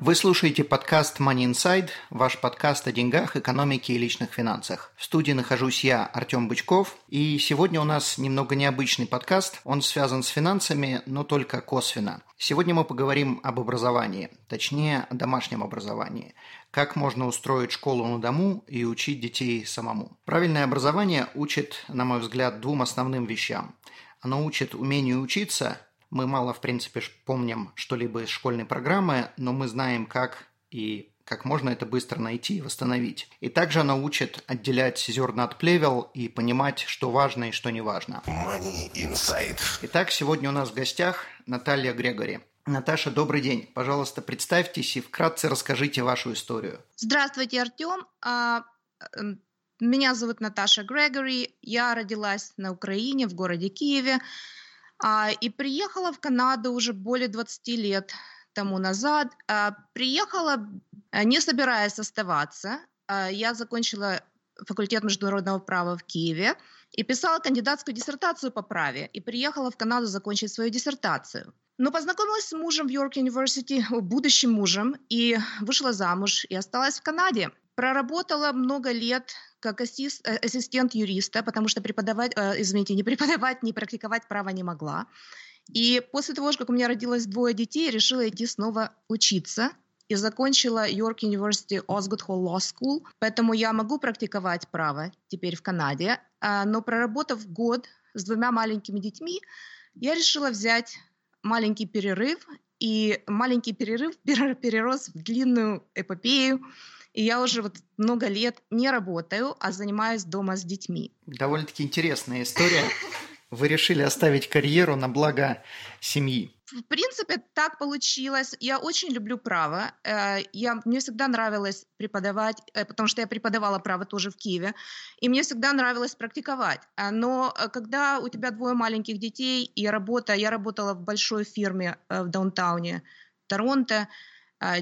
Вы слушаете подкаст Money Inside, ваш подкаст о деньгах, экономике и личных финансах. В студии нахожусь я, Артем Бычков, и сегодня у нас немного необычный подкаст. Он связан с финансами, но только косвенно. Сегодня мы поговорим об образовании, точнее, о домашнем образовании. Как можно устроить школу на дому и учить детей самому. Правильное образование учит, на мой взгляд, двум основным вещам. Оно учит умению учиться мы мало, в принципе, помним что-либо из школьной программы, но мы знаем, как и как можно это быстро найти и восстановить. И также она учит отделять зерна от плевел и понимать, что важно и что не важно. Money Inside. Итак, сегодня у нас в гостях Наталья Грегори. Наташа, добрый день. Пожалуйста, представьтесь и вкратце расскажите вашу историю. Здравствуйте, Артем. А, эм, меня зовут Наташа Грегори. Я родилась на Украине, в городе Киеве. А, и приехала в Канаду уже более 20 лет тому назад. А, приехала, а, не собираясь оставаться. Я закончила факультет международного права в Киеве и писала кандидатскую диссертацию по праве. И приехала в Канаду закончить свою диссертацию. Но познакомилась с мужем в Йорк Университи, будущим мужем, и вышла замуж, и осталась в Канаде. Проработала много лет как ассист, э, ассистент юриста, потому что преподавать, э, извините, не преподавать, не практиковать право не могла. И после того, как у меня родилось двое детей, решила идти снова учиться и закончила York University Osgood Hall Law School, поэтому я могу практиковать право теперь в Канаде. А, но проработав год с двумя маленькими детьми, я решила взять маленький перерыв, и маленький перерыв перерос в длинную эпопею, и я уже вот много лет не работаю, а занимаюсь дома с детьми. Довольно-таки интересная история. Вы решили оставить карьеру на благо семьи. В принципе, так получилось. Я очень люблю право. Э, я, мне всегда нравилось преподавать, э, потому что я преподавала право тоже в Киеве, и мне всегда нравилось практиковать. Э, но когда у тебя двое маленьких детей и работа, я работала в большой фирме в даунтауне Торонто, а,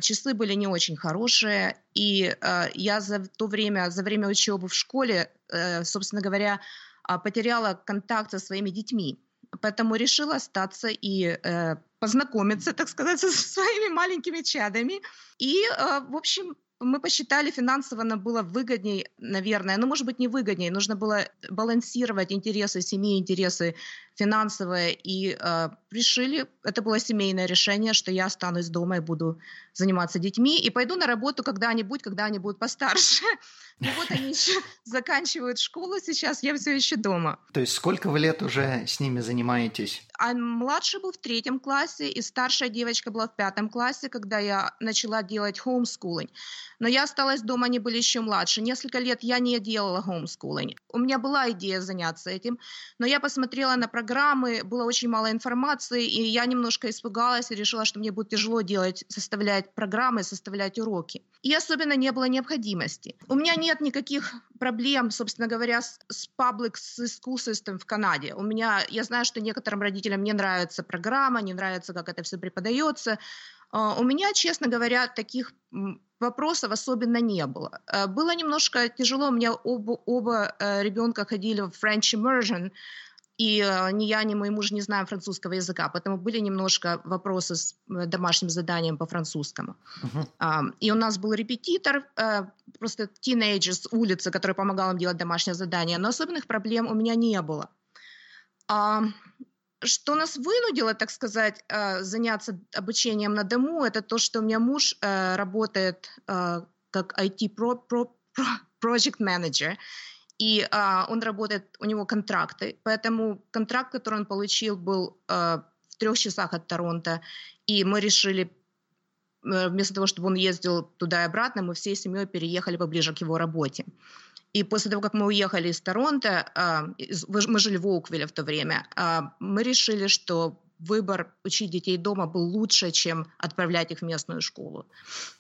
часы были не очень хорошие, и а, я за то время, за время учебы в школе, э, собственно говоря, а, потеряла контакт со своими детьми. Поэтому решила остаться и э, познакомиться, так сказать, со своими маленькими чадами. И, э, в общем, мы посчитали, финансово нам было выгоднее, наверное, ну, может быть, не выгоднее, нужно было балансировать интересы семьи, интересы финансовые, и э, решили, это было семейное решение, что я останусь дома и буду заниматься детьми, и пойду на работу когда-нибудь, когда они будут постарше. Ну вот они еще заканчивают школу сейчас, я все еще дома. То есть сколько вы лет уже с ними занимаетесь? А младший был в третьем классе, и старшая девочка была в пятом классе, когда я начала делать homeschooling. Но я осталась дома, они были еще младше. Несколько лет я не делала homeschooling. У меня была идея заняться этим, но я посмотрела на программы, было очень мало информации, и я немножко испугалась и решила, что мне будет тяжело делать, составлять программы, составлять уроки. И особенно не было необходимости. У меня нет никаких проблем, собственно говоря, с, с public school system в Канаде. У меня, я знаю, что некоторым родителям не нравится программа, не нравится, как это все преподается. А, у меня, честно говоря, таких вопросов особенно не было. Э, было немножко тяжело, у меня оба, оба э, ребенка ходили в French immersion, и э, ни я, ни мой муж не знаем французского языка, поэтому были немножко вопросы с домашним заданием по французскому. Uh-huh. И у нас был репетитор, просто тинейджер с улицы, который помогал им делать домашнее задание, но особенных проблем у меня не было. Что нас вынудило, так сказать, э, заняться обучением на дому, это то, что у меня муж э, работает э, как IT-project manager, и он работает, у него контракты, поэтому контракт, который он получил, был в трех часах от Торонто, и мы решили вместо того, чтобы он ездил туда и обратно, мы всей семьей переехали поближе к его работе. И после того, как мы уехали из Торонто, а, мы жили в Оуквилле в то время, а, мы решили, что выбор учить детей дома был лучше, чем отправлять их в местную школу.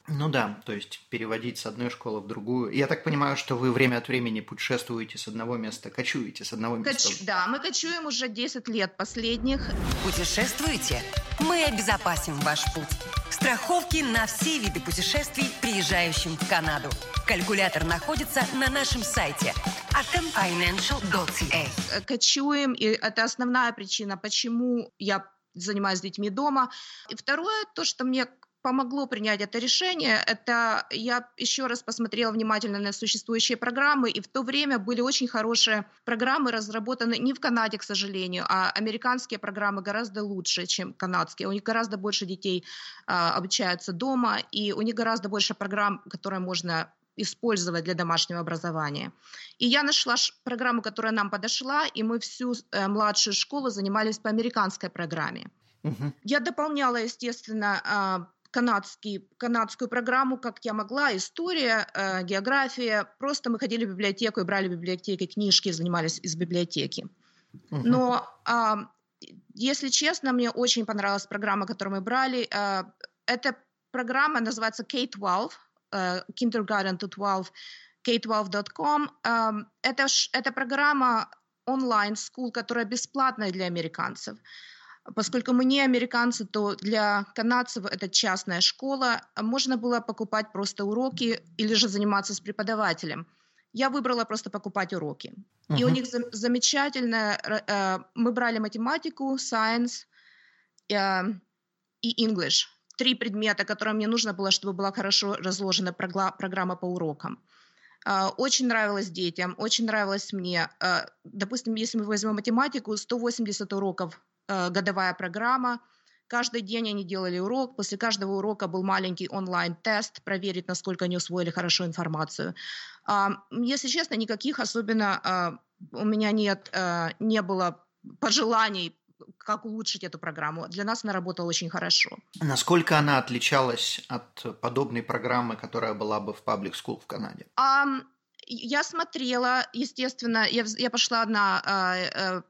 Ну да, то есть переводить с одной школы в другую. Я так понимаю, что вы время от времени путешествуете с одного места, кочуете с одного места. Коч... Да, мы кочуем уже 10 лет последних. Путешествуете? Мы обезопасим ваш путь. Страховки на все виды путешествий, приезжающим в Канаду. Калькулятор находится на нашем сайте atomfinancial.ca. Э, кочуем, и это основная причина, почему я занимаюсь с детьми дома. И второе, то, что мне помогло принять это решение, это я еще раз посмотрела внимательно на существующие программы, и в то время были очень хорошие программы, разработаны не в Канаде, к сожалению, а американские программы гораздо лучше, чем канадские. У них гораздо больше детей а, обучаются дома, и у них гораздо больше программ, которые можно использовать для домашнего образования. И я нашла программу, которая нам подошла, и мы всю э, младшую школу занимались по американской программе. Угу. Я дополняла, естественно, а, канадский, канадскую программу, как я могла, история, э, география. Просто мы ходили в библиотеку и брали в библиотеке книжки, занимались из библиотеки. Uh-huh. Но, э, если честно, мне очень понравилась программа, которую мы брали. Э, эта программа называется K-12, э, Kindergarten to 12, k12.com. Э, это, это программа онлайн-скул, которая бесплатная для американцев. Поскольку мы не американцы, то для канадцев это частная школа. Можно было покупать просто уроки или же заниматься с преподавателем. Я выбрала просто покупать уроки. Uh-huh. И у них замечательно. Э, мы брали математику, science э, и English. Три предмета, которые мне нужно было, чтобы была хорошо разложена программа по урокам. Э, очень нравилось детям, очень нравилось мне. Допустим, если мы возьмем математику, 180 уроков Э, годовая программа. Каждый день они делали урок. После каждого урока был маленький онлайн-тест, проверить, насколько они усвоили хорошо информацию. Если честно, никаких особенно а, у меня нет, а, не было пожеланий как улучшить эту программу. Для нас она работала очень хорошо. Насколько она отличалась от подобной программы, которая была бы в Public School в Канаде? Um, я смотрела, естественно, я, я пошла на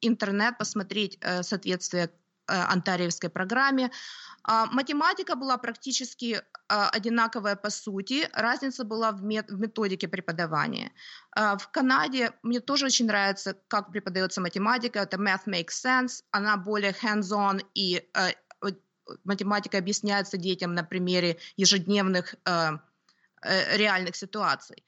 интернет, посмотреть э, соответствие э, онтариевской программе. А, математика была практически а, одинаковая по сути, разница была в, мет- в методике преподавания. А, в Канаде мне тоже очень нравится, как преподается математика, это Math Makes Sense, она более hands-on и э, математика объясняется детям на примере ежедневных реальных ситуаций.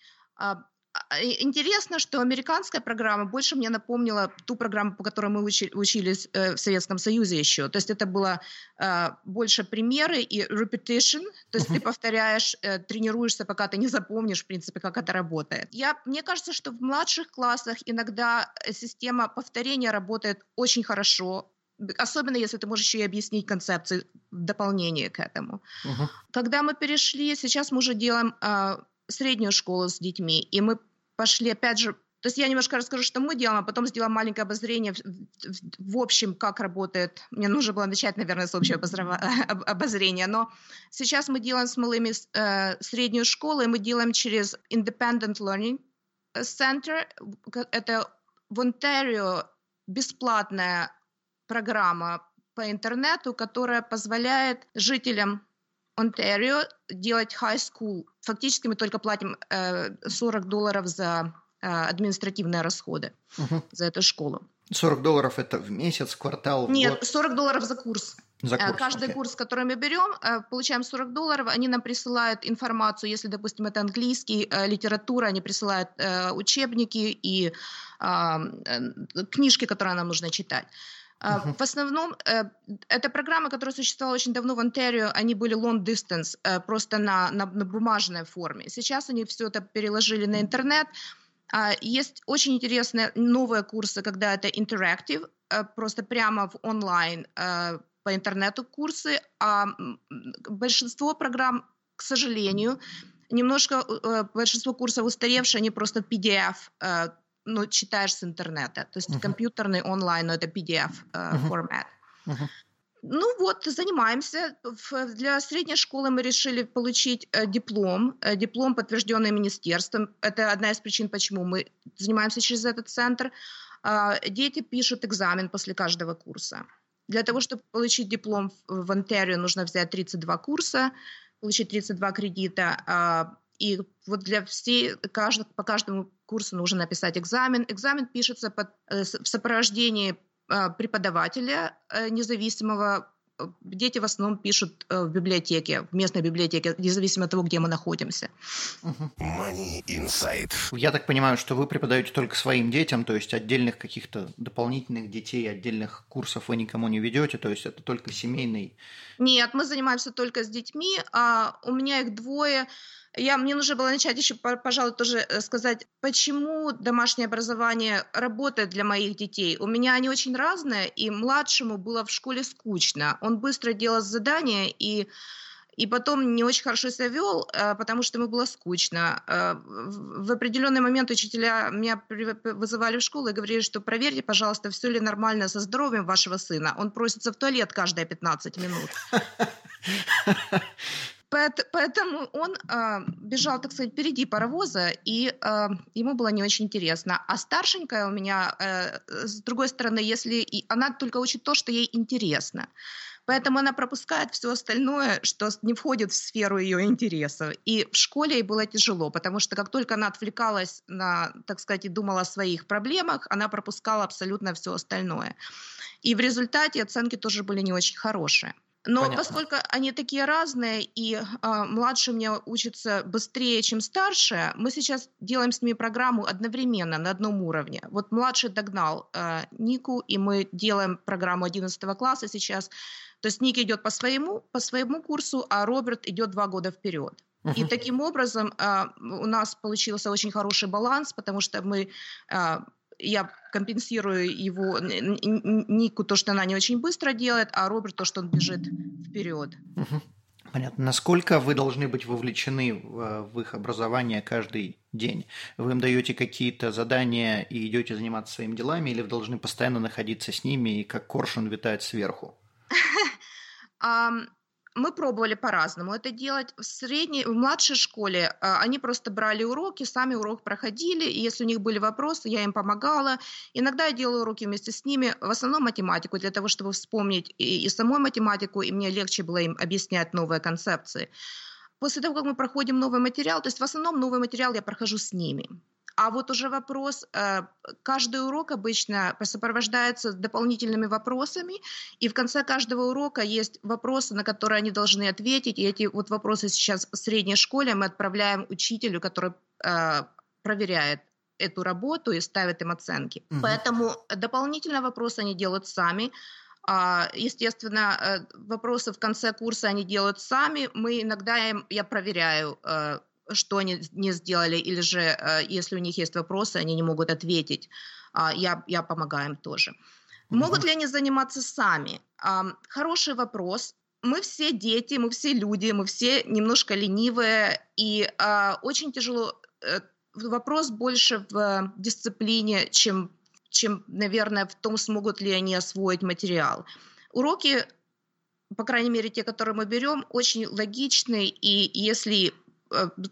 А, интересно, что американская программа больше мне напомнила ту программу, по которой мы учи, учились э, в Советском Союзе еще. То есть это было э, больше примеры и repetition, то есть uh-huh. ты повторяешь, э, тренируешься, пока ты не запомнишь, в принципе, как это работает. Я, мне кажется, что в младших классах иногда э, система повторения работает очень хорошо, особенно если ты можешь еще и объяснить концепции в дополнение к этому. Uh-huh. Когда мы перешли, сейчас мы уже делаем э, среднюю школу с детьми, и мы пошли, опять же, то есть я немножко расскажу, что мы делаем, а потом сделаем маленькое обозрение в, в, в общем, как работает. Мне нужно было начать, наверное, с общего обозрения. Но сейчас мы делаем с малыми э, среднюю школу, и мы делаем через Independent Learning Center. Это в Онтарио бесплатная программа по интернету, которая позволяет жителям Онтарио делать high school. Фактически мы только платим э, 40 долларов за э, административные расходы угу. за эту школу. 40 долларов это в месяц, квартал? В Нет, год? 40 долларов за курс. За э, курс Каждый okay. курс, который мы берем, э, получаем 40 долларов, они нам присылают информацию, если, допустим, это английский, э, литература, они присылают учебники и книжки, которые нам нужно читать. Uh-huh. В основном э, это программы, которые существовала очень давно в Онтарио, они были long distance, э, просто на, на, на бумажной форме. Сейчас они все это переложили на интернет. А, есть очень интересные новые курсы, когда это interactive, э, просто прямо в онлайн по интернету курсы, а большинство программ, к сожалению, немножко большинство курсов устаревшие, они просто PDF ну, читаешь с интернета. То есть uh-huh. компьютерный онлайн, но это PDF э, uh-huh. Uh-huh. Ну вот, занимаемся. Для средней школы мы решили получить э, диплом, э, диплом, подтвержденный министерством. Это одна из причин, почему мы занимаемся через этот центр. Э, дети пишут экзамен после каждого курса. Для того, чтобы получить диплом в, в Онтарио, нужно взять 32 курса. получить 32 кредита. И вот для всей, каждый, по каждому курсу нужно написать экзамен. Экзамен пишется под, э, в сопровождении а, преподавателя э, независимого дети в основном пишут э, в библиотеке, в местной библиотеке, независимо от того, где мы находимся. Money Inside. Я так понимаю, что вы преподаете только своим детям, то есть отдельных каких-то дополнительных детей, отдельных курсов вы никому не ведете, то есть это только семейный? Нет, мы занимаемся только с детьми, а у меня их двое, я, мне нужно было начать еще, пожалуй, тоже э, сказать, почему домашнее образование работает для моих детей. У меня они очень разные, и младшему было в школе скучно. Он быстро делал задания, и и потом не очень хорошо себя вел, э, потому что ему было скучно. Э, в определенный момент учителя меня вызывали в школу и говорили, что проверьте, пожалуйста, все ли нормально со здоровьем вашего сына. Он просится в туалет каждые 15 минут. Поэтому он э, бежал, так сказать, впереди паровоза, и э, ему было не очень интересно. А старшенькая у меня, э, с другой стороны, если она только учит то, что ей интересно. Поэтому она пропускает все остальное, что не входит в сферу ее интересов. И в школе ей было тяжело, потому что как только она отвлекалась на, так сказать, и думала о своих проблемах, она пропускала абсолютно все остальное. И в результате оценки тоже были не очень хорошие. Но Понятно. поскольку они такие разные, и э, младший мне учится быстрее, чем старшая, мы сейчас делаем с ними программу одновременно на одном уровне. Вот младший догнал э, Нику, и мы делаем программу 11 класса сейчас. То есть Ник идет по своему, по своему курсу, а Роберт идет два года вперед. И таким образом э, у нас получился очень хороший баланс, потому что мы э, я компенсирую его Нику то, что она не очень быстро делает, а Роберт то, что он бежит вперед. Понятно. Насколько вы должны быть вовлечены в, в их образование каждый день? Вы им даете какие-то задания и идете заниматься своими делами, или вы должны постоянно находиться с ними и как коршун витает сверху? мы пробовали по-разному это делать. В средней, в младшей школе а, они просто брали уроки, сами урок проходили, и если у них были вопросы, я им помогала. Иногда я делала уроки вместе с ними, в основном математику, для того, чтобы вспомнить и, и саму математику, и мне легче было им объяснять новые концепции. После того, как мы проходим новый материал, то есть в основном новый материал я прохожу с ними. А вот уже вопрос, э, каждый урок обычно сопровождается дополнительными вопросами, и в конце каждого урока есть вопросы, на которые они должны ответить, и эти вот вопросы сейчас в средней школе мы отправляем учителю, который э, проверяет эту работу и ставит им оценки. Угу. Поэтому дополнительные вопросы они делают сами. А, естественно, э, вопросы в конце курса они делают сами. Мы иногда им, я проверяю что они не сделали, или же, э, если у них есть вопросы, они не могут ответить, а, я, я помогаю им тоже. Могут ли они заниматься сами? Хороший вопрос. Мы все дети, мы все люди, мы все немножко ленивые, и а, очень тяжело. Э, вопрос больше в дисциплине, чем, чем, наверное, в том, смогут ли они освоить материал. Уроки, по крайней мере, те, которые мы берем, очень логичны, и если Э,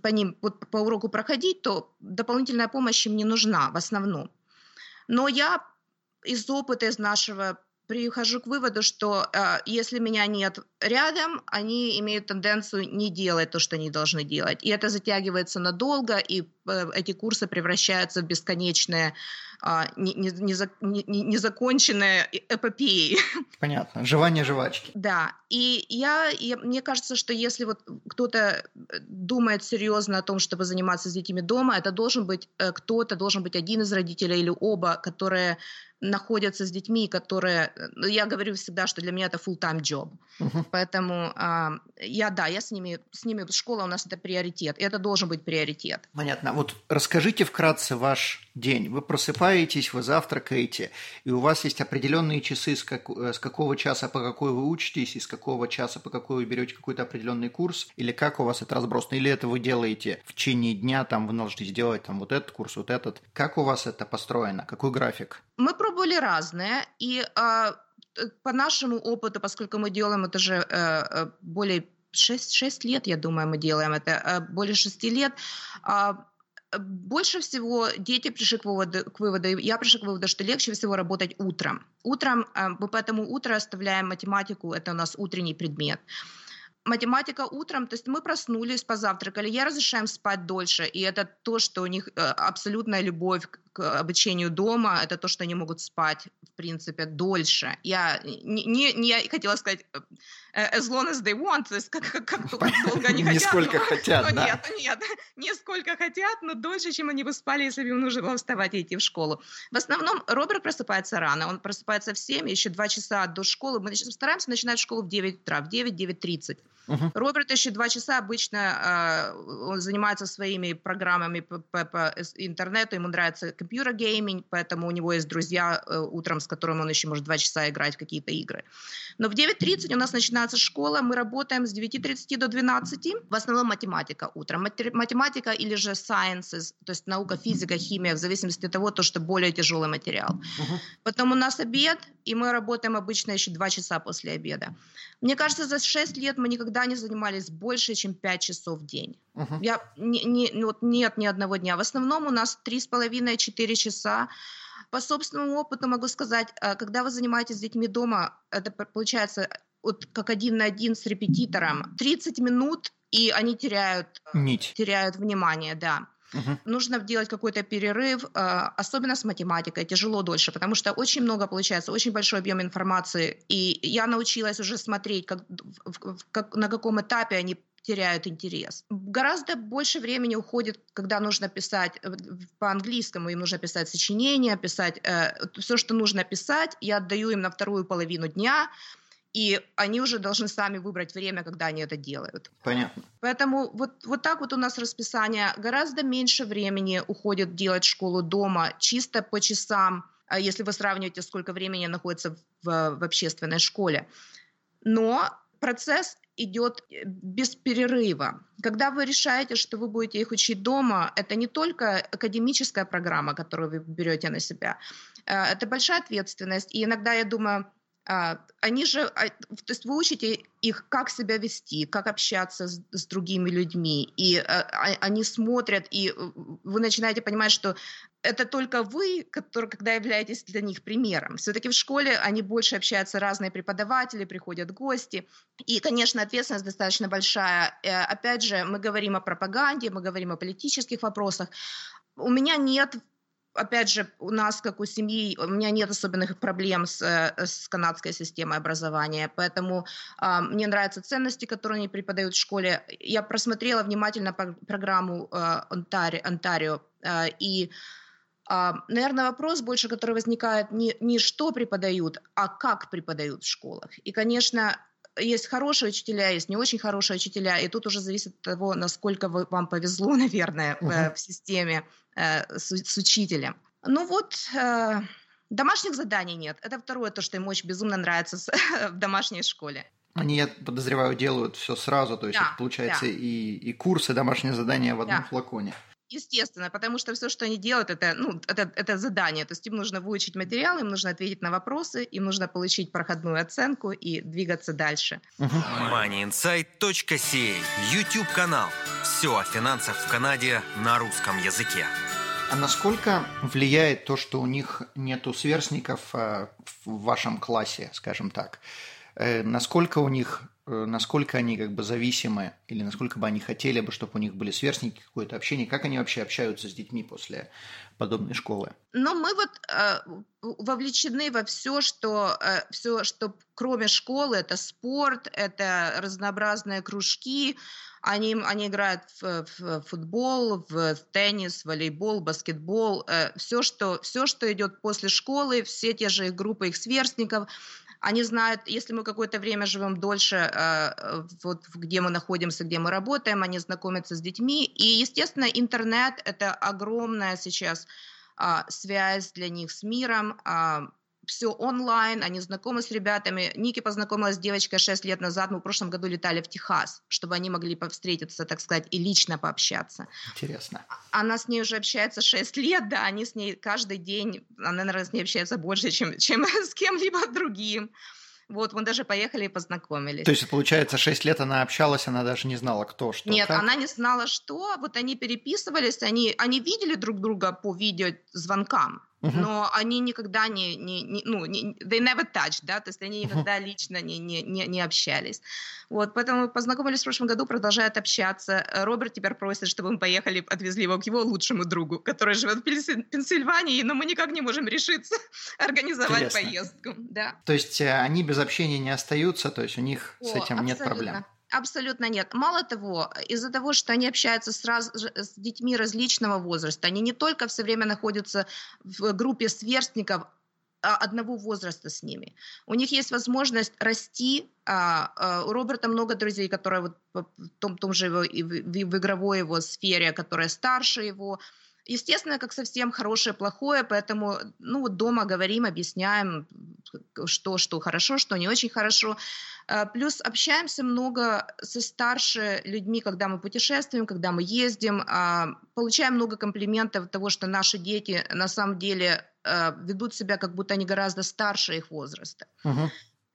по ним вот по уроку проходить, то дополнительная помощь им не нужна в основном. Но я из опыта, из нашего прихожу к выводу, что э, если меня нет рядом, они имеют тенденцию не делать то, что они должны делать. И это затягивается надолго, и э, эти курсы превращаются в бесконечные а, незаконченная эпопеей. Понятно. Жевание жвачки. Да. И я, я, мне кажется, что если вот кто-то э, думает серьезно о том, чтобы заниматься с детьми дома, это должен быть э, кто-то, должен быть один из родителей или оба, которые находятся с детьми, которые... Ну, я говорю всегда, что для меня это full-time job. Uh-huh. Поэтому э, я, да, я с ними, с ними, школа у нас это приоритет, и это должен быть приоритет. Понятно. Вот расскажите вкратце ваш день. Вы просыпаетесь, вы завтракаете, и у вас есть определенные часы, с, как, э, с какого часа по какой вы учитесь, и с какого часа по какой вы берете какой-то определенный курс, или как у вас это разбросано, или это вы делаете в течение дня, там вы должны сделать там вот этот курс, вот этот. Как у вас это построено? Какой график? Мы пробовали разное, и э, по нашему опыту, поскольку мы делаем это же э, э более 6, 6 лет, я думаю, мы делаем это, э, более 6 лет, э, больше всего дети пришли к выводу, к выводу, я пришла к выводу, что легче всего работать утром. Утром, э, поэтому утро оставляем математику, это у нас утренний предмет. математика утром, то есть мы проснулись, позавтракали, я разрешаем спать дольше, и это то, что у них э, абсолютная любовь к обучению дома, это то, что они могут спать, в принципе, дольше. Я не, не, я хотела сказать э, as long as they want, то есть как, как, как долго они хотят. Не сколько хотят, да. Нет, нет, не сколько хотят, но дольше, чем они бы спали, если бы им нужно было вставать и идти в школу. В основном Роберт просыпается рано, он просыпается в 7, еще 2 часа до школы. Мы стараемся начинать школу в 9 утра, в 9-9.30. Uh-huh. Роберт еще два часа обычно э, он занимается своими программами по, по, по интернету, ему нравится компьютер-гейминг, поэтому у него есть друзья э, утром, с которыми он еще может два часа играть в какие-то игры. Но в 9.30 у нас начинается школа, мы работаем с 9.30 до 12, в основном математика утром. Математика или же sciences, то есть наука, физика, химия, в зависимости от того, то, что более тяжелый материал. Uh-huh. Потом у нас обед, и мы работаем обычно еще два часа после обеда. Мне кажется, за 6 лет мы никогда не занимались больше, чем 5 часов в день. Uh-huh. Я, не, не, вот нет ни одного дня. В основном у нас 3,5-4 часа. По собственному опыту могу сказать, э, когда вы занимаетесь с детьми дома, это получается вот как один на один с репетитором. 30 минут, и они теряют, э, Нить. теряют внимание, да. Угу. Нужно делать какой-то перерыв, э, особенно с математикой, тяжело дольше, потому что очень много получается, очень большой объем информации, и я научилась уже смотреть, как, как, на каком этапе они теряют интерес. Гораздо больше времени уходит, когда нужно писать э, по-английскому, им нужно писать сочинения, писать э, все, что нужно писать, я отдаю им на вторую половину дня, и они уже должны сами выбрать время, когда они это делают. Понятно. Поэтому вот, вот так вот у нас расписание. Гораздо меньше времени уходит делать школу дома, чисто по часам, а если вы сравниваете, сколько времени находится в, в общественной школе. Но процесс идет э, без перерыва. Когда вы решаете, что вы будете их учить дома, это не только академическая программа, которую вы берете на себя, э, это большая ответственность. И иногда я думаю, а, они же, а, то есть вы учите их, как себя вести, как общаться с, с другими людьми, и а, они смотрят, и э, вы начинаете понимать, что это только вы, который, когда являетесь для них примером. Все-таки в школе они больше общаются, разные преподаватели, приходят гости, и, конечно, ответственность достаточно большая. Э, опять же, мы говорим о пропаганде, мы говорим о политических вопросах. У меня нет опять же, у нас, как у семьи, у меня нет особенных проблем с, э, с канадской системой образования, поэтому э, мне нравятся ценности, которые они преподают в школе. Я просмотрела внимательно программу э, Онтарио, Онтарио э, и наверное, вопрос больше, который возникает не, не что преподают, а как преподают в школах. И, конечно, есть хорошие учителя, есть не очень хорошие учителя, и тут уже зависит от того, насколько вы, вам повезло, наверное, угу. в, в системе э, с, с учителем. Ну вот, э, домашних заданий нет. Это второе, то, что им очень безумно нравится с, в домашней школе. Они, я подозреваю, делают все сразу, то есть да, это получается да. и, и курсы, домашние задания в одном да. флаконе. Естественно, потому что все, что они делают, это, ну, это, это задание. То есть им нужно выучить материал, им нужно ответить на вопросы, им нужно получить проходную оценку и двигаться дальше. MoneyInsight.ca YouTube-канал. Все о финансах в Канаде на русском языке. А насколько влияет то, что у них нету сверстников э, в вашем классе, скажем так? Э, насколько у них насколько они как бы зависимы или насколько бы они хотели бы, чтобы у них были сверстники, какое-то общение, как они вообще общаются с детьми после подобной школы? Ну, мы вот э, вовлечены во все, что э, все, что кроме школы, это спорт, это разнообразные кружки, они, они играют в, в футбол, в теннис, волейбол, баскетбол, э, все, что, все, что идет после школы, все те же группы их сверстников, они знают, если мы какое-то время живем дольше, э, вот где мы находимся, где мы работаем, они знакомятся с детьми. И, естественно, интернет – это огромная сейчас а, связь для них с миром, а, все онлайн, они знакомы с ребятами. Ники познакомилась с девочкой 6 лет назад, мы в прошлом году летали в Техас, чтобы они могли встретиться, так сказать, и лично пообщаться. Интересно. Она с ней уже общается 6 лет, да, они с ней каждый день, она, наверное, с ней общается больше, чем, чем с кем-либо другим. Вот, мы даже поехали и познакомились. То есть, получается, 6 лет она общалась, она даже не знала, кто, что, Нет, как? она не знала, что. Вот они переписывались, они, они видели друг друга по видеозвонкам. Но они никогда не, не, не ну, не, they never touched, да, то есть они никогда uh-huh. лично не, не, не, не общались. Вот, поэтому мы познакомились в прошлом году, продолжают общаться. Роберт теперь просит, чтобы мы поехали, отвезли его к его лучшему другу, который живет в Пенсильвании, но мы никак не можем решиться организовать Интересно. поездку. Да. То есть э, они без общения не остаются, то есть у них О, с этим абсолютно. нет проблем? Абсолютно нет. Мало того, из-за того, что они общаются с, раз, с детьми различного возраста, они не только все время находятся в группе сверстников а, одного возраста с ними. У них есть возможность расти. А, а, у Роберта много друзей, которые вот в том, том же его, в, игровой его сфере, которые старше его. Естественно, как совсем хорошее, плохое, поэтому ну, дома говорим, объясняем, что, что хорошо, что не очень хорошо. А, плюс общаемся много со старше людьми, когда мы путешествуем, когда мы ездим, а, получаем много комплиментов того, что наши дети на самом деле а, ведут себя, как будто они гораздо старше их возраста. Uh-huh.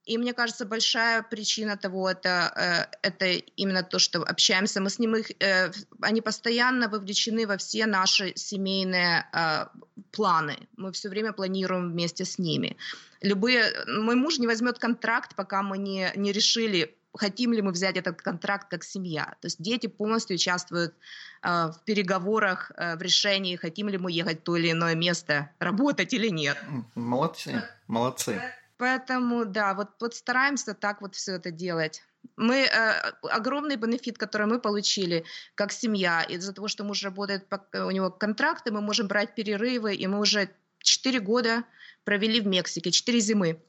И мне кажется, большая причина того это, э, это именно то, что общаемся мы с ним. Их, э, они постоянно вовлечены во все наши семейные э, планы. Мы все время планируем вместе с ними. Любые, мой муж не возьмет контракт, пока мы не, не решили, хотим ли мы взять этот контракт как семья. То есть дети полностью участвуют в переговорах, в решении, хотим ли мы ехать в то или иное место, работать или нет. Молодцы, молодцы. Поэтому, да, вот, вот стараемся так вот все это делать. Мы э, огромный бенефит, который мы получили как семья, из-за того, что муж работает, у него контракты, мы можем брать перерывы, и мы уже 4 года провели в Мексике, 4 зимы.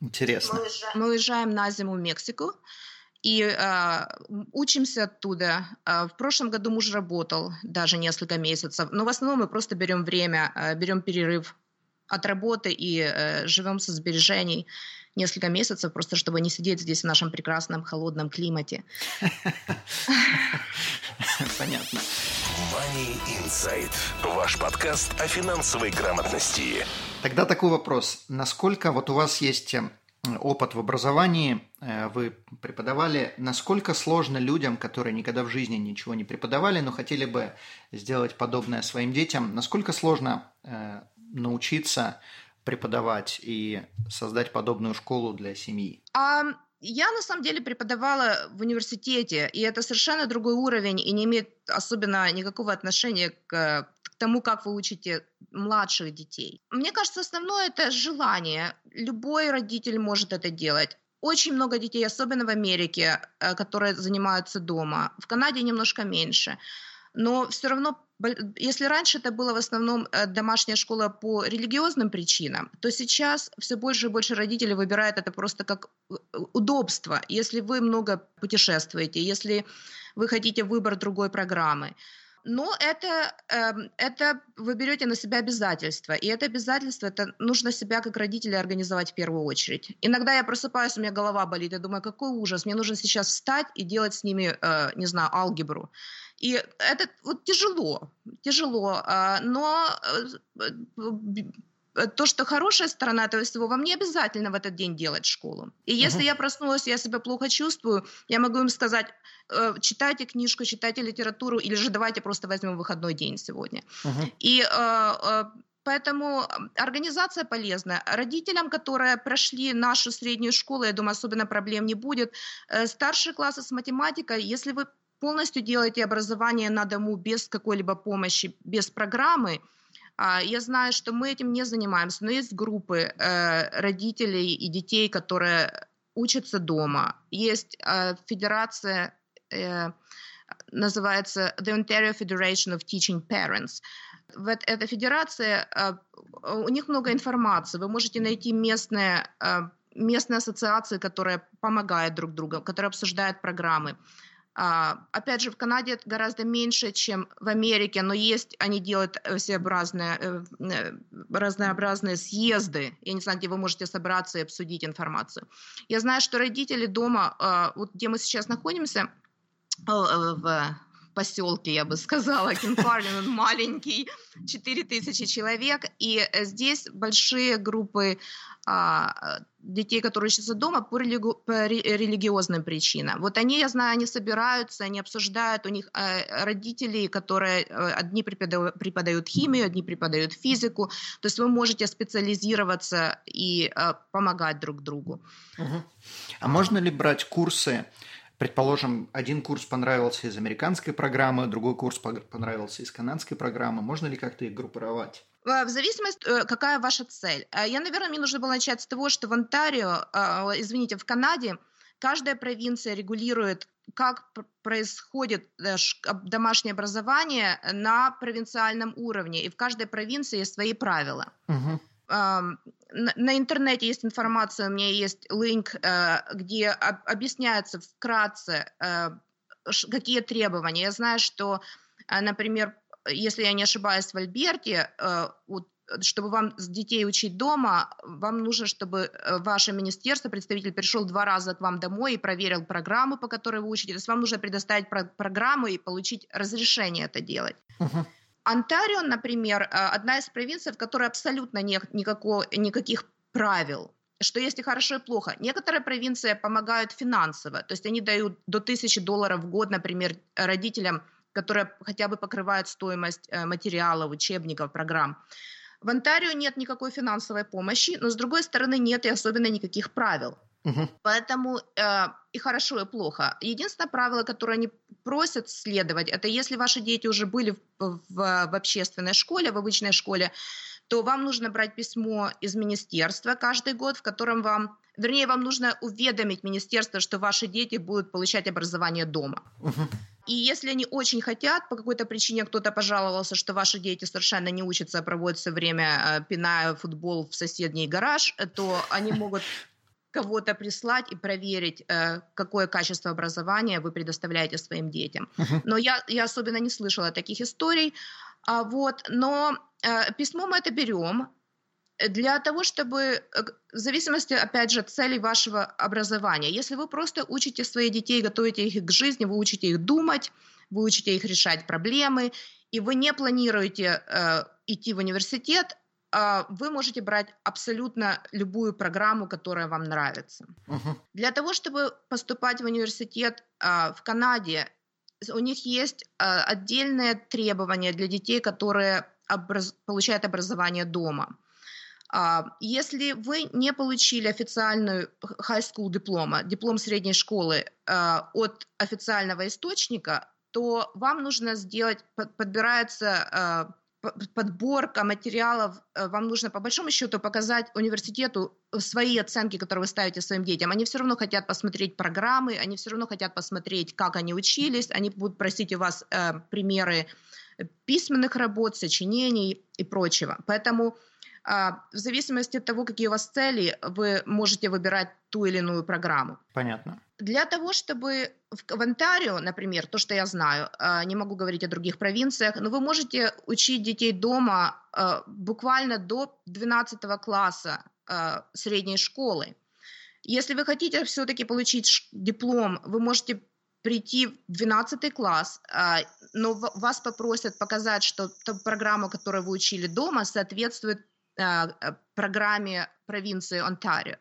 Интересно. Мы уезжаем, мы уезжаем на зиму в Мексику и э, учимся оттуда. Э, в прошлом году муж работал даже несколько месяцев, но в основном мы просто берем время, э, берем перерыв от работы и э, живем со сбережений несколько месяцев, просто чтобы не сидеть здесь в нашем прекрасном холодном климате. Понятно. Money Inside. Ваш подкаст о финансовой грамотности. Тогда такой вопрос. Насколько вот у вас есть э, опыт в образовании, э, вы преподавали, насколько сложно людям, которые никогда в жизни ничего не преподавали, но хотели бы сделать подобное своим детям, насколько сложно э, научиться преподавать и создать подобную школу для семьи? А, я на самом деле преподавала в университете, и это совершенно другой уровень и не имеет особенно никакого отношения к, к тому, как вы учите младших детей. Мне кажется, основное это желание. Любой родитель может это делать. Очень много детей, особенно в Америке, э, которые занимаются дома. В Канаде немножко меньше. Но все равно если раньше это было в основном э, домашняя школа по религиозным причинам, то сейчас все больше и больше родителей выбирают это просто как э, удобство. Если вы много путешествуете, если вы хотите выбор другой программы, но это, э, это вы берете на себя обязательства. И это обязательство, это нужно себя как родителя организовать в первую очередь. Иногда я просыпаюсь, у меня голова болит, я думаю, какой ужас, мне нужно сейчас встать и делать с ними, э, не знаю, алгебру. И это вот тяжело, тяжело, а, но э, э, то, что хорошая сторона этого всего, вам не обязательно в этот день делать школу. И если uh-huh. я проснулась, я себя плохо чувствую, я могу им сказать, э, читайте книжку, читайте литературу, или же давайте просто возьмем выходной день сегодня. Uh-huh. И Поэтому организация полезна. Родителям, которые прошли нашу среднюю школу, я думаю, особенно проблем не будет. Старшие классы с математикой, если вы полностью делаете образование на дому без какой-либо помощи, без программы, а, я знаю, что мы этим не занимаемся, но есть группы э, родителей и детей, которые учатся дома. Есть э, федерация, э, называется The Ontario Federation of Teaching Parents. В этой федерации у них много информации. Вы можете найти местные местные ассоциации, которые помогают друг другу, которые обсуждают программы. А, опять же, в Канаде гораздо меньше, чем в Америке, но есть, они делают всеобразные, э, э, разнообразные съезды. Я не знаю, где вы можете собраться и обсудить информацию. Я знаю, что родители дома, а, вот где мы сейчас находимся, в поселке, я бы сказала. Кинфарлин, он маленький, 4000 человек, и э, здесь большие группы а, детей, которые учатся дома по, религи- по религиозным причинам. Вот они, я знаю, они собираются, они обсуждают, у них э, родители, которые э, одни преподают, преподают химию, одни преподают физику, то есть вы можете специализироваться и э, помогать друг другу. Угу. А можно ли брать курсы Предположим, один курс понравился из американской программы, другой курс понравился из канадской программы. Можно ли как-то их группировать? В зависимости, э, какая ваша цель. Э, я, наверное, мне нужно было начать с того, что в Онтарио, э, извините, в Канаде каждая провинция регулирует, как происходит домашнее образование на провинциальном уровне, и в каждой провинции есть свои правила. Угу. На интернете есть информация, у меня есть линк, где объясняется вкратце, какие требования. Я знаю, что, например, если я не ошибаюсь, в Альберте, э, чтобы вам с детей учить дома, вам нужно, чтобы э, ваше министерство, представитель пришел два раза к вам домой и проверил программу, по которой вы учите. То есть вам нужно предоставить про- программу и получить разрешение это делать. Uh-huh. Онтарио, например, э, одна из провинций, в которой абсолютно нет никакого, никаких правил что есть и хорошо, и плохо. Некоторые провинции помогают финансово, то есть они дают до тысячи долларов в год, например, родителям которая хотя бы покрывает стоимость э, материалов, учебников, программ. В Онтарио нет никакой финансовой помощи, но с другой стороны нет и особенно никаких правил. Угу. Поэтому э, и хорошо, и плохо. Единственное правило, которое они просят следовать, это если ваши дети уже были в, в, в общественной школе, в обычной школе, то вам нужно брать письмо из министерства каждый год, в котором вам, вернее, вам нужно уведомить министерство, что ваши дети будут получать образование дома. Угу. И если они очень хотят, по какой-то причине кто-то пожаловался, что ваши дети совершенно не учатся, а проводят все время э, пиная футбол в соседний гараж, то они могут кого-то прислать и проверить, э, какое качество образования вы предоставляете своим детям. Но я, я особенно не слышала таких историй. А вот, но э, письмо мы это берем, для того, чтобы, э, в зависимости, опять же, целей вашего образования, если вы просто учите своих детей, готовите их к жизни, вы учите их думать, вы учите их решать проблемы, и вы не планируете э, идти в университет, э, вы можете брать абсолютно любую программу, которая вам нравится. Uh-huh. Для того, чтобы поступать в университет э, в Канаде, у них есть э, отдельные требования для детей, которые образ- получают образование дома. А, если вы не получили официальную high school диплома, диплом средней школы а, от официального источника, то вам нужно сделать, подбирается а, подборка материалов, вам нужно по большому счету показать университету свои оценки, которые вы ставите своим детям. Они все равно хотят посмотреть программы, они все равно хотят посмотреть, как они учились, они будут просить у вас э, примеры письменных работ, сочинений и прочего. Поэтому в зависимости от того, какие у вас цели, вы можете выбирать ту или иную программу. Понятно. Для того, чтобы в, в Онтарио, например, то, что я знаю, а, не могу говорить о других провинциях, но вы можете учить детей дома а, буквально до 12 класса средней школы. Если вы хотите все-таки получить диплом, вы можете прийти в 12 класс, но вас попросят показать, что та программа, которую вы учили дома, соответствует программе провинции Онтарио.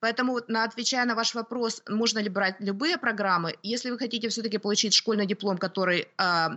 Поэтому, на, отвечая на ваш вопрос, можно ли брать любые программы, если вы хотите все-таки получить школьный диплом, который э,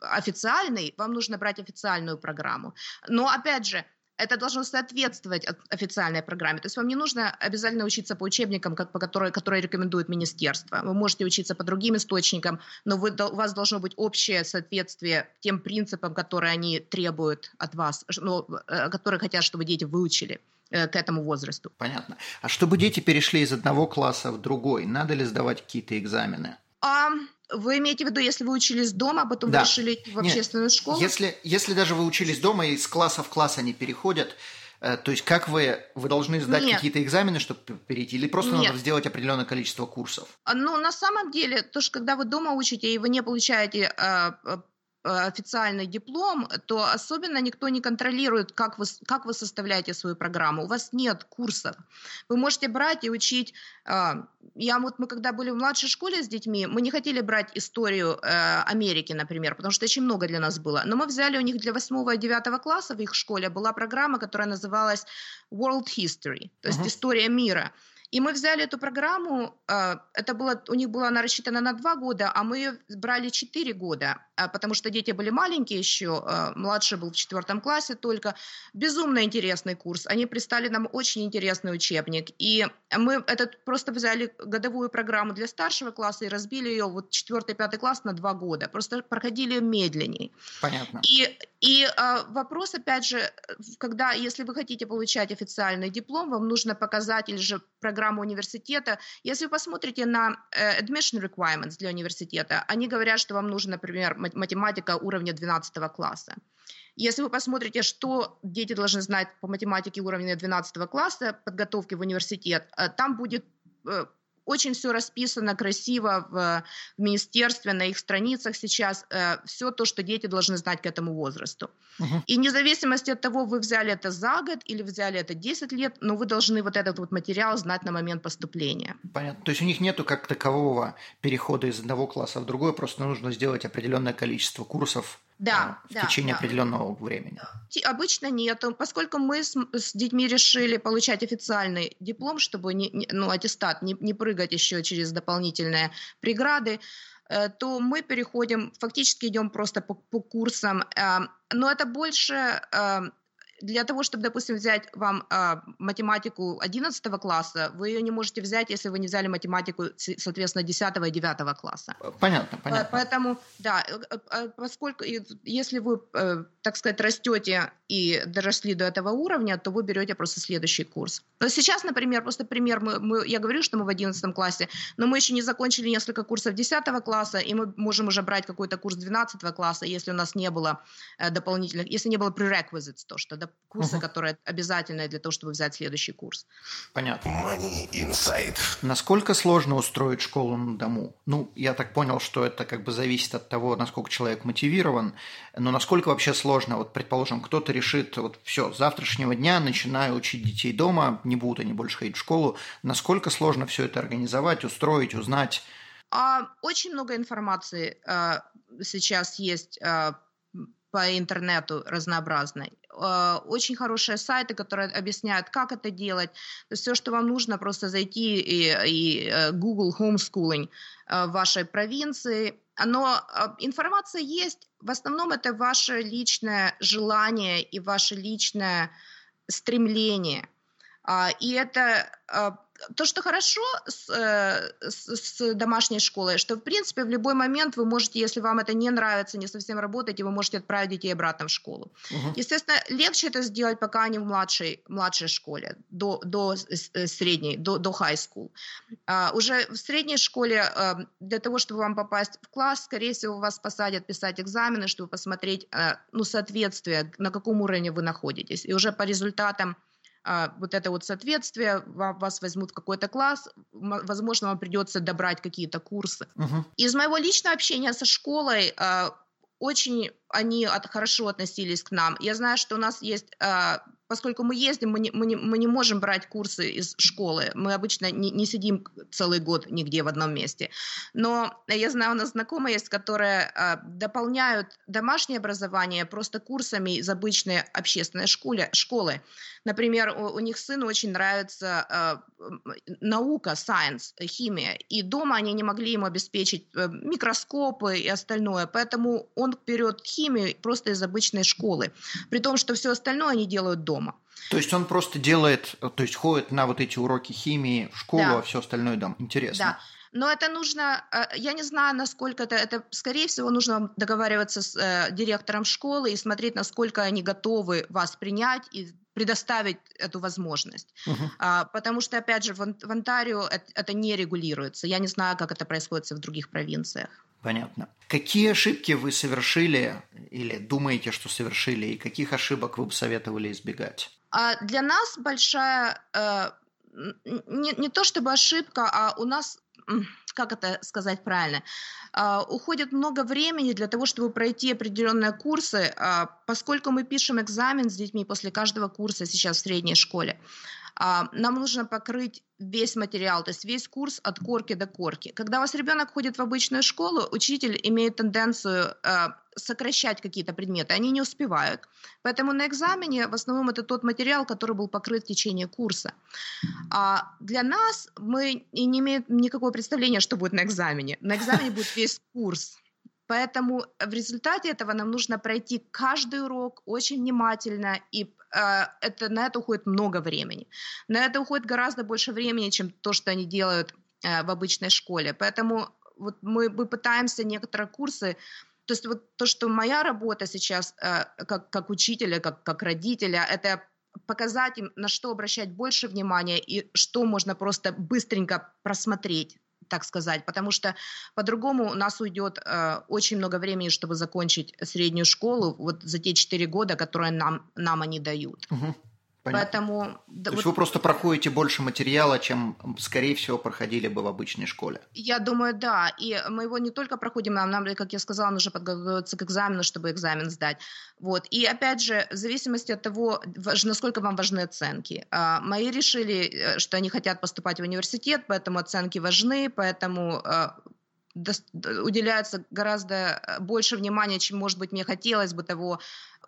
официальный, вам нужно брать официальную программу. Но, опять же, это должно соответствовать официальной программе. То есть вам не нужно обязательно учиться по учебникам, как, по которой, которые рекомендует министерство. Вы можете учиться по другим источникам, но вы, у вас должно быть общее соответствие тем принципам, которые они требуют от вас, ну, э, которые хотят, чтобы дети выучили к этому возрасту. Понятно. А чтобы дети перешли из одного класса в другой, надо ли сдавать какие-то экзамены? А, вы имеете в виду, если вы учились дома, а потом да. решили в общественную Нет, школу? Если, если даже вы учились дома и с класса в класс они переходят, э, то есть как вы, вы должны сдать Нет. какие-то экзамены, чтобы перейти, или просто Нет. надо сделать определенное количество курсов? А, ну, на самом деле, то, что когда вы дома учите, и вы не получаете э, официальный диплом, то особенно никто не контролирует, как вы, как вы составляете свою программу. У вас нет курсов. Вы можете брать и учить. А, я вот мы когда были в младшей школе с детьми, мы не хотели брать историю э, Америки, например, потому что очень много для нас было. Но мы взяли у них для 8 и 9 класса в их школе была программа, которая называлась World History, то есть uh-huh. история мира. И мы взяли эту программу, а, это было, у них была она рассчитана на два года, а мы ее брали четыре года, а, потому что дети были маленькие еще, а, младший был в четвертом классе только. Безумно интересный курс. Они пристали нам очень интересный учебник. И мы этот просто взяли годовую программу для старшего класса и разбили ее вот четвертый, пятый класс на два года. Просто проходили медленнее. Понятно. И, и вопрос, опять же, когда, если вы хотите получать официальный диплом, вам нужно показать или же программу программу университета. Если вы посмотрите на э, admission requirements для университета, они говорят, что вам нужна, например, математика уровня 12 класса. Если вы посмотрите, что дети должны знать по математике уровня 12 класса подготовки в университет, э, там будет э, очень все расписано красиво в, в министерстве, на их страницах сейчас. Э, все то, что дети должны знать к этому возрасту. Uh-huh. И вне зависимости от того, вы взяли это за год или взяли это 10 лет, но вы должны вот этот вот материал знать на момент поступления. Понятно. То есть у них нету как такового перехода из одного класса в другой, просто нужно сделать определенное количество курсов да, в да, течение да. определенного времени. Обычно нет, поскольку мы с, с детьми решили получать официальный диплом, чтобы не, не, ну, аттестат, не, не прыгать еще через дополнительные преграды, э, то мы переходим, фактически идем просто по, по курсам, э, но это больше э, для того, чтобы, допустим, взять вам э, математику 11 класса, вы ее не можете взять, если вы не взяли математику, соответственно, 10 и 9 класса. Понятно, понятно. Поэтому, да, э, э, поскольку, если вы, э, так сказать, растете и доросли до этого уровня, то вы берете просто следующий курс. Но сейчас, например, просто пример, мы, мы, я говорю, что мы в 11 классе, но мы еще не закончили несколько курсов 10 класса, и мы можем уже брать какой-то курс 12 класса, если у нас не было дополнительных, если не было prerequisites, то, что курсы, угу. которые обязательные для того, чтобы взять следующий курс. Понятно. Money Inside. Насколько сложно устроить школу на дому? Ну, я так понял, что это как бы зависит от того, насколько человек мотивирован, но насколько вообще сложно? Вот, предположим, кто-то решит, вот все, с завтрашнего дня начинаю учить детей дома, не будут они больше ходить в школу. Насколько сложно все это организовать, устроить, узнать? А, очень много информации а, сейчас есть а, по интернету разнообразной. Э, очень хорошие сайты, которые объясняют, как это делать. То есть все, что вам нужно, просто зайти и, и э, Google Homeschooling э, в вашей провинции. Но информация есть. В основном это ваше личное желание и ваше личное стремление. А, и это то, что хорошо с, э, с, с домашней школой, что, в принципе, в любой момент вы можете, если вам это не нравится, не совсем работаете, вы можете отправить детей обратно в школу. Угу. Естественно, легче это сделать, пока они в младшей, младшей школе, до, до э, средней, до, до high school. А, уже в средней школе а, для того, чтобы вам попасть в класс, скорее всего, вас посадят писать экзамены, чтобы посмотреть а, ну, соответствие, на каком уровне вы находитесь. И уже по результатам вот это вот соответствие, вас возьмут в какой-то класс, возможно, вам придется добрать какие-то курсы. Uh-huh. Из моего личного общения со школой а, очень они от, хорошо относились к нам. Я знаю, что у нас есть а, поскольку мы ездим, мы не, мы не, мы не можем брать курсы из школы. Мы обычно не, не сидим целый год нигде в одном месте. Но я знаю, у нас знакомые есть, которые а, дополняют домашнее образование просто курсами из обычной общественной школы. школы. Например, у, у них сыну очень нравится а, наука, science, химия. И дома они не могли ему обеспечить а, микроскопы и остальное. Поэтому он берет химию просто из обычной школы. При том, что все остальное они делают дома дома. То есть он просто делает, то есть ходит на вот эти уроки химии в школу, да. а все остальное дома. Интересно. Да. Но это нужно, э, я не знаю, насколько это, это скорее всего, нужно договариваться с э, директором школы и смотреть, насколько они готовы вас принять и предоставить эту возможность. Uh-huh. А, потому что, опять же, в, в Онтарио это, это не регулируется. Я не знаю, как это происходит в других провинциях. Понятно. Какие ошибки вы совершили или думаете, что совершили, и каких ошибок вы бы советовали избегать? А для нас большая, э, не, не то чтобы ошибка, а у нас как это сказать правильно, uh, уходит много времени для того, чтобы пройти определенные курсы, uh, поскольку мы пишем экзамен с детьми после каждого курса сейчас в средней школе. Uh, нам нужно покрыть весь материал, то есть весь курс от корки до корки. Когда у вас ребенок ходит в обычную школу, учитель имеет тенденцию сокращать какие-то предметы, они не успевают. Поэтому на экзамене в основном это тот материал, который был покрыт в течение курса. А для нас мы не имеем никакого представления, что будет на экзамене. На экзамене будет весь курс. Поэтому в результате этого нам нужно пройти каждый урок очень внимательно, и это, на это уходит много времени. На это уходит гораздо больше времени, чем то, что они делают э, в обычной школе. Поэтому вот мы, мы пытаемся некоторые курсы то есть вот то, что моя работа сейчас э, как, как учителя, как, как родителя, это показать им, на что обращать больше внимания и что можно просто быстренько просмотреть так сказать, потому что по-другому у нас уйдет э, очень много времени, чтобы закончить среднюю школу вот за те четыре года, которые нам, нам они дают. Угу. Понятно. Поэтому, То вот, есть вы просто проходите больше материала, чем, скорее всего, проходили бы в обычной школе? Я думаю, да. И мы его не только проходим, нам, нам как я сказала, нужно подготовиться к экзамену, чтобы экзамен сдать. Вот. И опять же, в зависимости от того, насколько вам важны оценки. А, мои решили, э, что они хотят поступать в университет, поэтому оценки важны, поэтому а, уделяется гораздо э, больше внимания, чем, может быть, мне хотелось бы того,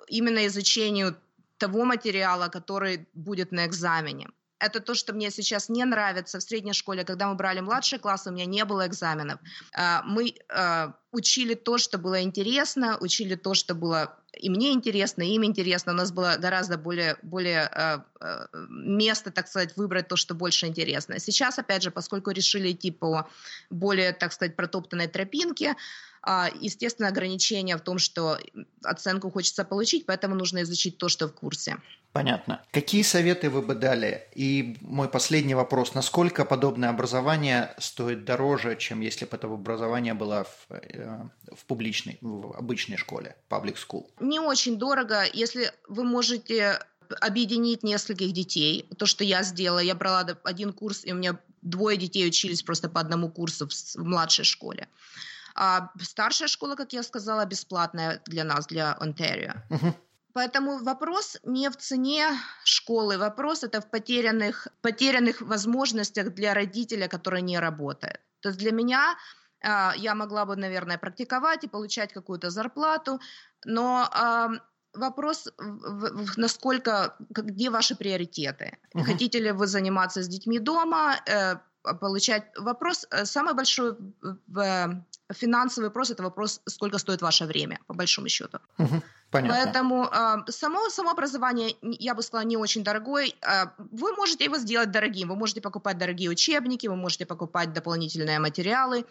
именно изучению того материала, который будет на экзамене. Это то, что мне сейчас не нравится в средней школе. Когда мы брали младшие классы, у меня не было экзаменов. А, мы а, учили то, что было интересно, учили то, что было и мне интересно, и им интересно. У нас было гораздо более, более э, место, так сказать, выбрать то, что больше интересно. Сейчас, опять же, поскольку решили идти по более, так сказать, протоптанной тропинке, а, естественно, ограничение в том, что оценку хочется получить, поэтому нужно изучить то, что в курсе. Понятно. Какие советы вы бы дали? И мой последний вопрос. Насколько подобное образование стоит дороже, чем если бы это образование было в, э, в публичной, в обычной школе, public school? Не очень дорого, если вы можете объединить нескольких детей. То, что я сделала, я брала один курс, и у меня двое детей учились просто по одному курсу в младшей школе. А старшая школа, как я сказала, бесплатная для нас, для Онтарио. Поэтому вопрос не в цене школы, вопрос это в потерянных, потерянных возможностях для родителя, который не работает. То есть для меня э, я могла бы, наверное, практиковать и получать какую-то зарплату, но э, вопрос, в, в, насколько, где ваши приоритеты. Uh-huh. Хотите ли вы заниматься с детьми дома, э, получать вопрос, э, самый большой в финансовый вопрос это вопрос, сколько стоит ваше время, по большому счету. Угу, понятно. Поэтому э, само, само образование, я бы сказала, не очень дорогое. Э, вы можете его сделать дорогим. Вы можете покупать дорогие учебники, вы можете покупать дополнительные материалы.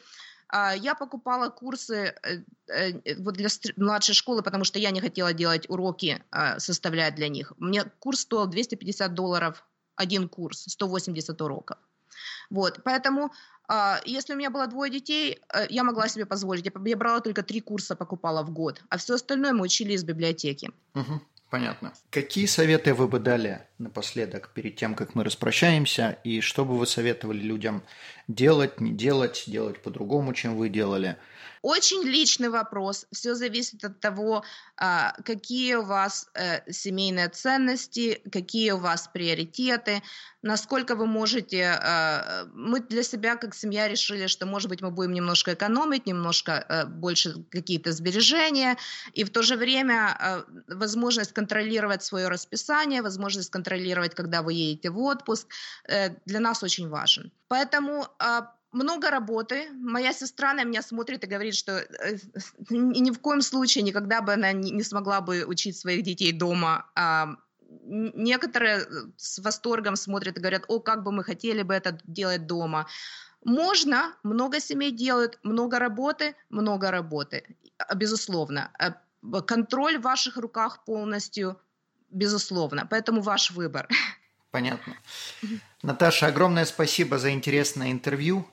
Э, я покупала курсы э, э, вот для младшей школы, потому что я не хотела делать уроки, э, составлять для них. Мне курс стоил 250 долларов один курс, 180 уроков. Вот, поэтому а, если у меня было двое детей, э, я могла себе позволить. Я брала только три курса, покупала в год, а все остальное мы учили из библиотеки. Угу, понятно. Какие советы вы бы дали напоследок, перед тем, как мы распрощаемся, и что бы вы советовали людям делать, не делать, делать по-другому, чем вы делали – очень личный вопрос. Все зависит от того, а, какие у вас э, семейные ценности, какие у вас приоритеты, насколько вы можете... А, мы для себя, как семья, решили, что, может быть, мы будем немножко экономить, немножко э, больше какие-то сбережения, и в то же время а, возможность контролировать свое расписание, возможность контролировать, когда вы едете в отпуск, э, для нас очень важен. Поэтому много работы. Моя сестра на меня смотрит и говорит, что э, ни в коем случае никогда бы она не смогла бы учить своих детей дома. А некоторые э, с восторгом смотрят и говорят, о, как бы мы хотели бы это делать дома. Можно, много семей делают, много работы, много работы, безусловно. Контроль в ваших руках полностью, безусловно. Поэтому ваш выбор. Понятно. Наташа, огромное спасибо за интересное интервью.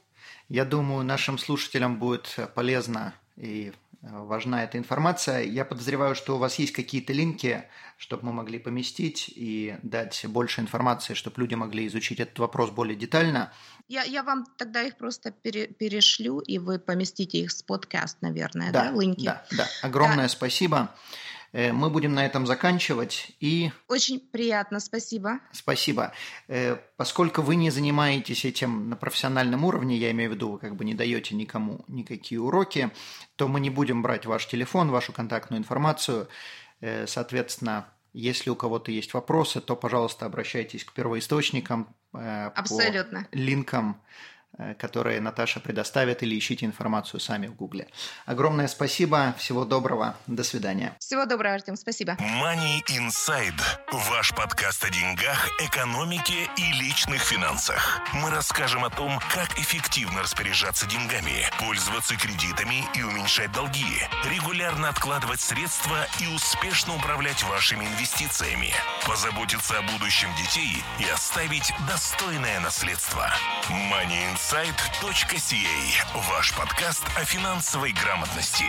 Я думаю, нашим слушателям будет полезно и важна эта информация. Я подозреваю, что у вас есть какие-то линки, чтобы мы могли поместить и дать больше информации, чтобы люди могли изучить этот вопрос более детально. Я, я вам тогда их просто пере, перешлю, и вы поместите их с подкаст, наверное, да, да линки? Да, да. Огромное да. спасибо. Э, мы будем на этом заканчивать. И... Очень приятно, спасибо. Спасибо. Э, поскольку вы не занимаетесь этим на профессиональном уровне, я имею в виду, вы как бы не даете никому никакие уроки, то мы не будем брать ваш телефон, вашу контактную информацию. Э, соответственно, если у кого-то есть вопросы, то, пожалуйста, обращайтесь к первоисточникам Абсолютно. по линкам которые Наташа предоставит, или ищите информацию сами в Гугле. Огромное спасибо, всего доброго, до свидания. Всего доброго, Артем, спасибо. Money Inside – ваш подкаст о деньгах, экономике и личных финансах. Мы расскажем о том, как эффективно распоряжаться деньгами, пользоваться кредитами и уменьшать долги, регулярно откладывать средства и успешно управлять вашими инвестициями, позаботиться о будущем детей и оставить достойное наследство. Money Inside Insight.ca – ваш подкаст о финансовой грамотности.